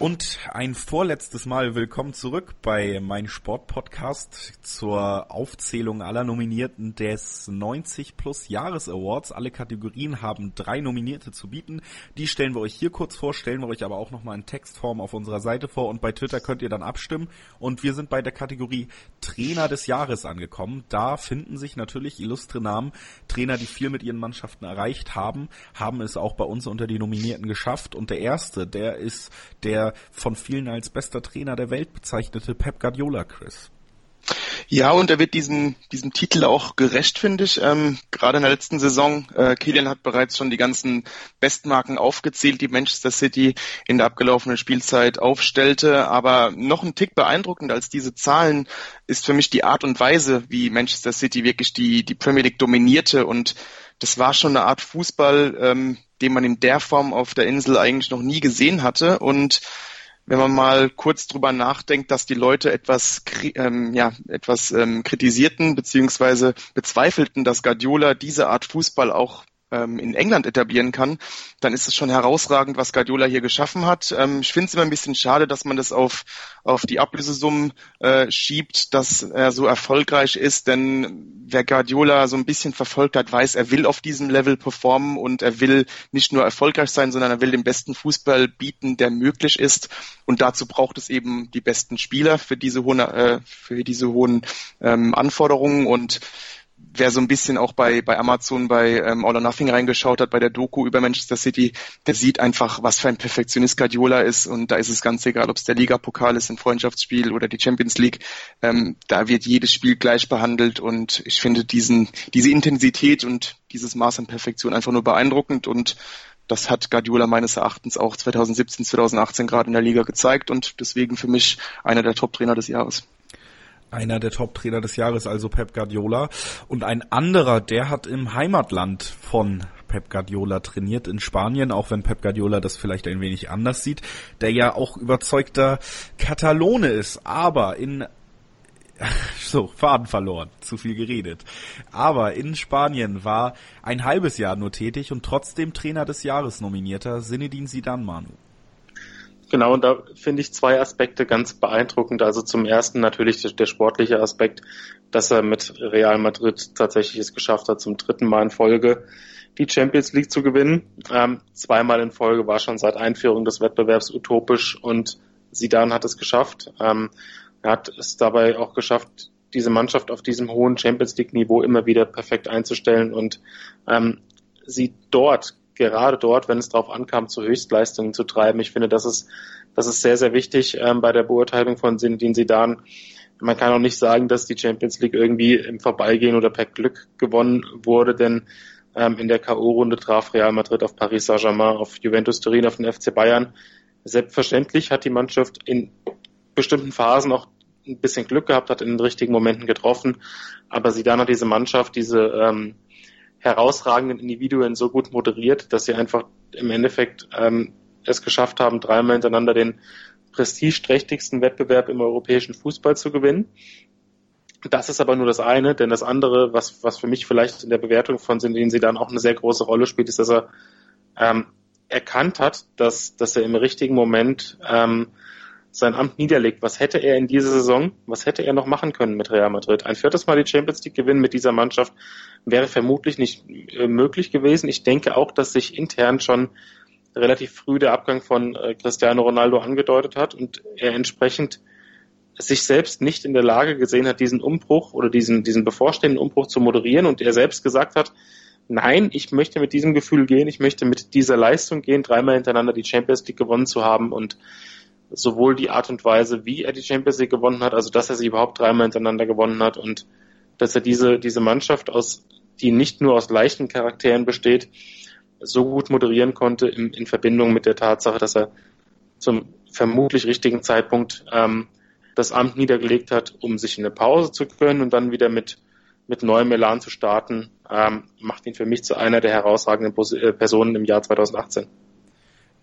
Und ein vorletztes Mal willkommen zurück bei mein Sportpodcast zur Aufzählung aller Nominierten des 90 Plus Jahres Awards. Alle Kategorien haben drei Nominierte zu bieten. Die stellen wir euch hier kurz vor, stellen wir euch aber auch nochmal in Textform auf unserer Seite vor und bei Twitter könnt ihr dann abstimmen. Und wir sind bei der Kategorie Trainer des Jahres angekommen. Da finden sich natürlich illustre Namen, Trainer, die viel mit ihren Mannschaften erreicht haben, haben es auch bei uns unter die Nominierten geschafft. Und der erste, der ist der von vielen als bester Trainer der Welt bezeichnete Pep Guardiola, Chris. Ja, und er wird diesem, diesem Titel auch gerecht, finde ich. Ähm, gerade in der letzten Saison, äh, Kilian hat bereits schon die ganzen Bestmarken aufgezählt, die Manchester City in der abgelaufenen Spielzeit aufstellte. Aber noch ein Tick beeindruckend als diese Zahlen ist für mich die Art und Weise, wie Manchester City wirklich die, die Premier League dominierte. Und das war schon eine Art Fußball, ähm, den man in der Form auf der Insel eigentlich noch nie gesehen hatte. Und wenn man mal kurz drüber nachdenkt, dass die Leute etwas, ähm, ja, etwas ähm, kritisierten beziehungsweise bezweifelten, dass Guardiola diese Art Fußball auch ähm, in England etablieren kann, dann ist es schon herausragend, was Guardiola hier geschaffen hat. Ähm, ich finde es immer ein bisschen schade, dass man das auf, auf die Ablösesummen äh, schiebt, dass er so erfolgreich ist, denn wer Guardiola so ein bisschen verfolgt hat, weiß, er will auf diesem Level performen und er will nicht nur erfolgreich sein, sondern er will den besten Fußball bieten, der möglich ist. Und dazu braucht es eben die besten Spieler für diese hohen, äh, für diese hohen ähm, Anforderungen und wer so ein bisschen auch bei, bei Amazon bei ähm, All or Nothing reingeschaut hat, bei der Doku über Manchester City, der sieht einfach, was für ein Perfektionist Guardiola ist. Und da ist es ganz egal, ob es der Liga-Pokal ist, ein Freundschaftsspiel oder die Champions League, ähm, da wird jedes Spiel gleich behandelt. Und ich finde diesen, diese Intensität und dieses Maß an Perfektion einfach nur beeindruckend. Und das hat Guardiola meines Erachtens auch 2017, 2018 gerade in der Liga gezeigt. Und deswegen für mich einer der Top-Trainer des Jahres einer der Top-Trainer des Jahres, also Pep Guardiola. Und ein anderer, der hat im Heimatland von Pep Guardiola trainiert in Spanien, auch wenn Pep Guardiola das vielleicht ein wenig anders sieht, der ja auch überzeugter Katalone ist, aber in so, Faden verloren, zu viel geredet. Aber in Spanien war ein halbes Jahr nur tätig und trotzdem Trainer des Jahres nominierter Zinedine Zidane Manu. Genau, und da finde ich zwei Aspekte ganz beeindruckend. Also zum ersten natürlich der, der, sportliche Aspekt, dass er mit Real Madrid tatsächlich es geschafft hat, zum dritten Mal in Folge die Champions League zu gewinnen. Ähm, zweimal in Folge war schon seit Einführung des Wettbewerbs utopisch und Sidan hat es geschafft. Ähm, er hat es dabei auch geschafft, diese Mannschaft auf diesem hohen Champions League Niveau immer wieder perfekt einzustellen und ähm, sie dort gerade dort, wenn es darauf ankam, zu Höchstleistungen zu treiben. Ich finde, das ist, das ist sehr, sehr wichtig ähm, bei der Beurteilung von Zinedine Zidane. Man kann auch nicht sagen, dass die Champions League irgendwie im Vorbeigehen oder per Glück gewonnen wurde, denn ähm, in der K.O.-Runde traf Real Madrid auf Paris Saint-Germain, auf Juventus Turin, auf den FC Bayern. Selbstverständlich hat die Mannschaft in bestimmten Phasen auch ein bisschen Glück gehabt, hat in den richtigen Momenten getroffen, aber Zidane hat diese Mannschaft, diese ähm, herausragenden Individuen so gut moderiert, dass sie einfach im Endeffekt ähm, es geschafft haben, dreimal hintereinander den prestigeträchtigsten Wettbewerb im europäischen Fußball zu gewinnen. Das ist aber nur das eine, denn das andere, was, was für mich vielleicht in der Bewertung von Zinedine sie dann auch eine sehr große Rolle spielt, ist, dass er ähm, erkannt hat, dass, dass er im richtigen Moment ähm, sein Amt niederlegt. Was hätte er in dieser Saison, was hätte er noch machen können mit Real Madrid? Ein viertes Mal die Champions League gewinnen mit dieser Mannschaft wäre vermutlich nicht äh, möglich gewesen. Ich denke auch, dass sich intern schon relativ früh der Abgang von äh, Cristiano Ronaldo angedeutet hat und er entsprechend sich selbst nicht in der Lage gesehen hat, diesen Umbruch oder diesen, diesen bevorstehenden Umbruch zu moderieren und er selbst gesagt hat, nein, ich möchte mit diesem Gefühl gehen, ich möchte mit dieser Leistung gehen, dreimal hintereinander die Champions League gewonnen zu haben und sowohl die Art und Weise, wie er die Champions League gewonnen hat, also dass er sie überhaupt dreimal hintereinander gewonnen hat und dass er diese, diese Mannschaft aus, die nicht nur aus leichten Charakteren besteht, so gut moderieren konnte in, in Verbindung mit der Tatsache, dass er zum vermutlich richtigen Zeitpunkt ähm, das Amt niedergelegt hat, um sich eine Pause zu können und dann wieder mit, mit neuem Elan zu starten, ähm, macht ihn für mich zu einer der herausragenden äh, Personen im Jahr 2018.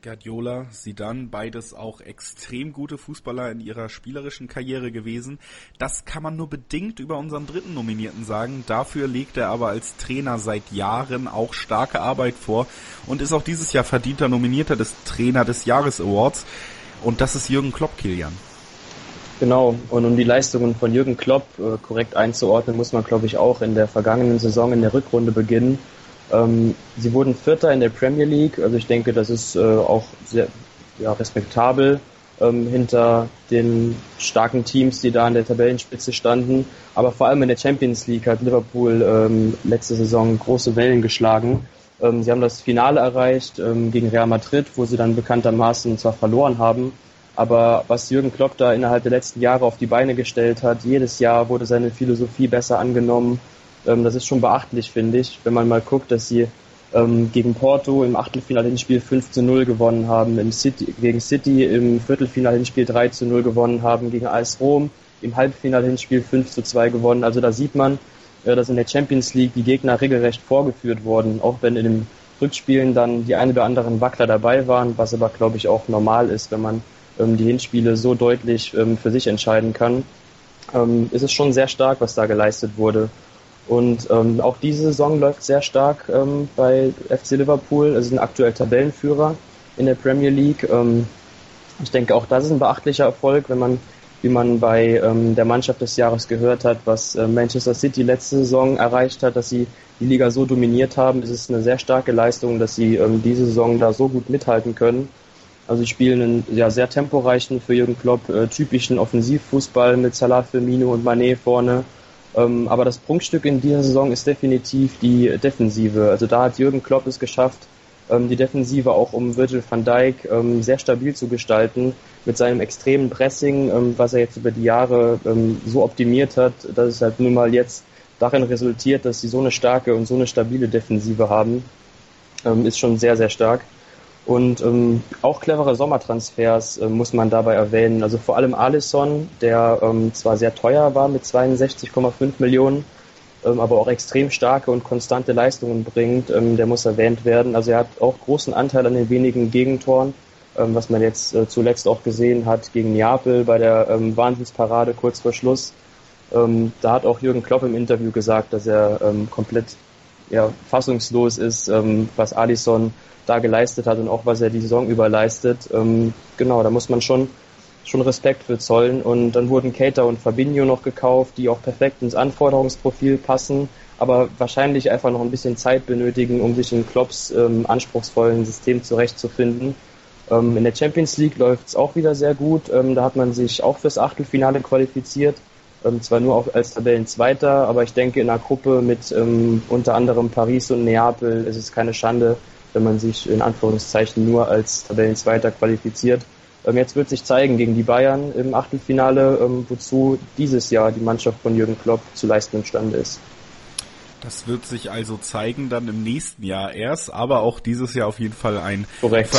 Guardiola, Zidane, beides auch extrem gute Fußballer in ihrer spielerischen Karriere gewesen. Das kann man nur bedingt über unseren dritten Nominierten sagen. Dafür legt er aber als Trainer seit Jahren auch starke Arbeit vor und ist auch dieses Jahr verdienter Nominierter des Trainer des Jahres Awards. Und das ist Jürgen Klopp, Kilian. Genau, und um die Leistungen von Jürgen Klopp äh, korrekt einzuordnen, muss man, glaube ich, auch in der vergangenen Saison in der Rückrunde beginnen. Ähm, sie wurden Vierter in der Premier League, also ich denke, das ist äh, auch sehr ja, respektabel ähm, hinter den starken Teams, die da an der Tabellenspitze standen. Aber vor allem in der Champions League hat Liverpool ähm, letzte Saison große Wellen geschlagen. Ähm, sie haben das Finale erreicht ähm, gegen Real Madrid, wo sie dann bekanntermaßen zwar verloren haben, aber was Jürgen Klopp da innerhalb der letzten Jahre auf die Beine gestellt hat, jedes Jahr wurde seine Philosophie besser angenommen. Ähm, das ist schon beachtlich, finde ich, wenn man mal guckt, dass sie ähm, gegen Porto im Achtelfinal-Hinspiel 5 zu 0 gewonnen haben, im City, gegen City im Viertelfinal-Hinspiel 3 zu 0 gewonnen haben, gegen AS Rom im Halbfinal-Hinspiel 5 zu 2 gewonnen. Also da sieht man, äh, dass in der Champions League die Gegner regelrecht vorgeführt wurden, auch wenn in den Rückspielen dann die ein oder anderen Wackler dabei waren, was aber, glaube ich, auch normal ist, wenn man ähm, die Hinspiele so deutlich ähm, für sich entscheiden kann. Ähm, ist schon sehr stark, was da geleistet wurde. Und ähm, auch diese Saison läuft sehr stark ähm, bei FC Liverpool. Also sind aktuell Tabellenführer in der Premier League. Ähm, ich denke, auch das ist ein beachtlicher Erfolg, wenn man, wie man bei ähm, der Mannschaft des Jahres gehört hat, was äh, Manchester City letzte Saison erreicht hat, dass sie die Liga so dominiert haben. Es ist eine sehr starke Leistung, dass sie ähm, diese Saison da so gut mithalten können. Also sie spielen einen ja, sehr temporeichen, für Jürgen Klopp äh, typischen Offensivfußball mit Salah, Firmino und Manet vorne. Ähm, aber das Prunkstück in dieser Saison ist definitiv die Defensive. Also da hat Jürgen Klopp es geschafft, ähm, die Defensive auch um Virgil van Dijk ähm, sehr stabil zu gestalten mit seinem extremen Pressing, ähm, was er jetzt über die Jahre ähm, so optimiert hat, dass es halt nun mal jetzt darin resultiert, dass sie so eine starke und so eine stabile Defensive haben, ähm, ist schon sehr, sehr stark. Und ähm, auch clevere Sommertransfers äh, muss man dabei erwähnen. Also vor allem Alisson, der ähm, zwar sehr teuer war mit 62,5 Millionen, ähm, aber auch extrem starke und konstante Leistungen bringt, ähm, der muss erwähnt werden. Also er hat auch großen Anteil an den wenigen Gegentoren, ähm, was man jetzt äh, zuletzt auch gesehen hat gegen Neapel bei der ähm, Wahnsinnsparade kurz vor Schluss. Ähm, da hat auch Jürgen Klopp im Interview gesagt, dass er ähm, komplett ja, fassungslos ist, ähm, was Alisson da geleistet hat und auch was er die Saison über leistet. Ähm, genau, da muss man schon schon Respekt für zollen. Und dann wurden Cater und Fabinho noch gekauft, die auch perfekt ins Anforderungsprofil passen, aber wahrscheinlich einfach noch ein bisschen Zeit benötigen, um sich in Klopps ähm, anspruchsvollen System zurechtzufinden. Ähm, in der Champions League läuft es auch wieder sehr gut. Ähm, da hat man sich auch fürs Achtelfinale qualifiziert. Ähm, zwar nur auch als Tabellenzweiter, aber ich denke in einer Gruppe mit ähm, unter anderem Paris und Neapel ist es keine Schande, wenn man sich in Anführungszeichen nur als Tabellenzweiter qualifiziert. Ähm, jetzt wird sich zeigen gegen die Bayern im Achtelfinale, ähm, wozu dieses Jahr die Mannschaft von Jürgen Klopp zu leisten imstande ist. Das wird sich also zeigen dann im nächsten Jahr erst, aber auch dieses Jahr auf jeden Fall ein Korrekt.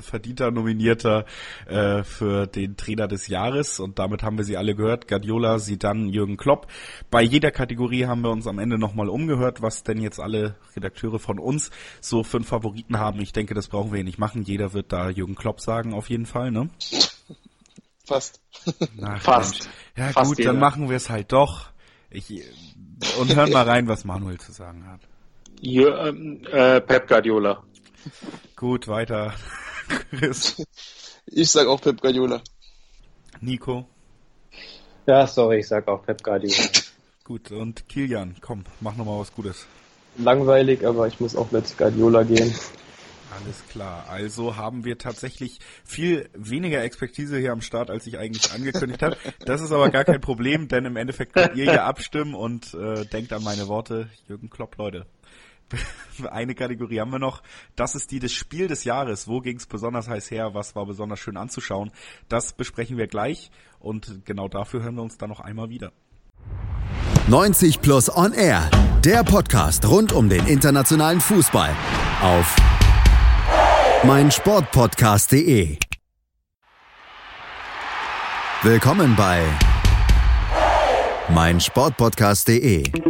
Verdienter Nominierter äh, für den Trainer des Jahres und damit haben wir sie alle gehört. Guardiola, dann Jürgen Klopp. Bei jeder Kategorie haben wir uns am Ende nochmal umgehört, was denn jetzt alle Redakteure von uns so für einen Favoriten haben. Ich denke, das brauchen wir hier nicht machen. Jeder wird da Jürgen Klopp sagen, auf jeden Fall, ne? Fast. Ach, Fast. Mensch. Ja Fast gut, jeder. dann machen wir es halt doch. Ich, und hören mal rein, was Manuel zu sagen hat. Ja, ähm, äh, Pep Guardiola. Gut, weiter. Chris? Ich sag auch Pep Guardiola. Nico? Ja, sorry, ich sag auch Pep Guardiola. Gut, und Kilian, komm, mach nochmal was Gutes. Langweilig, aber ich muss auch mit Guardiola gehen. Alles klar. Also haben wir tatsächlich viel weniger Expertise hier am Start, als ich eigentlich angekündigt habe. Das ist aber gar kein Problem, denn im Endeffekt könnt ihr ja abstimmen und äh, denkt an meine Worte. Jürgen Klopp, Leute. eine Kategorie haben wir noch. Das ist die des Spiel des Jahres. Wo ging es besonders heiß her? Was war besonders schön anzuschauen? Das besprechen wir gleich und genau dafür hören wir uns dann noch einmal wieder. 90 Plus On Air, der Podcast rund um den internationalen Fußball auf meinsportpodcast.de. Willkommen bei meinsportpodcast.de